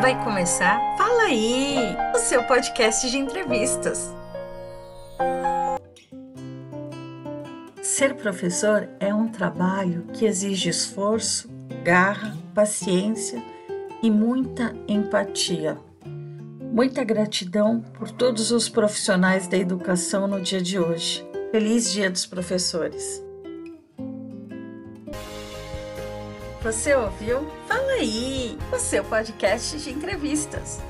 Vai começar Fala aí, o seu podcast de entrevistas. Ser professor é um trabalho que exige esforço, garra, paciência e muita empatia. Muita gratidão por todos os profissionais da educação no dia de hoje. Feliz Dia dos Professores! Você ouviu? Fala aí, o seu podcast de entrevistas.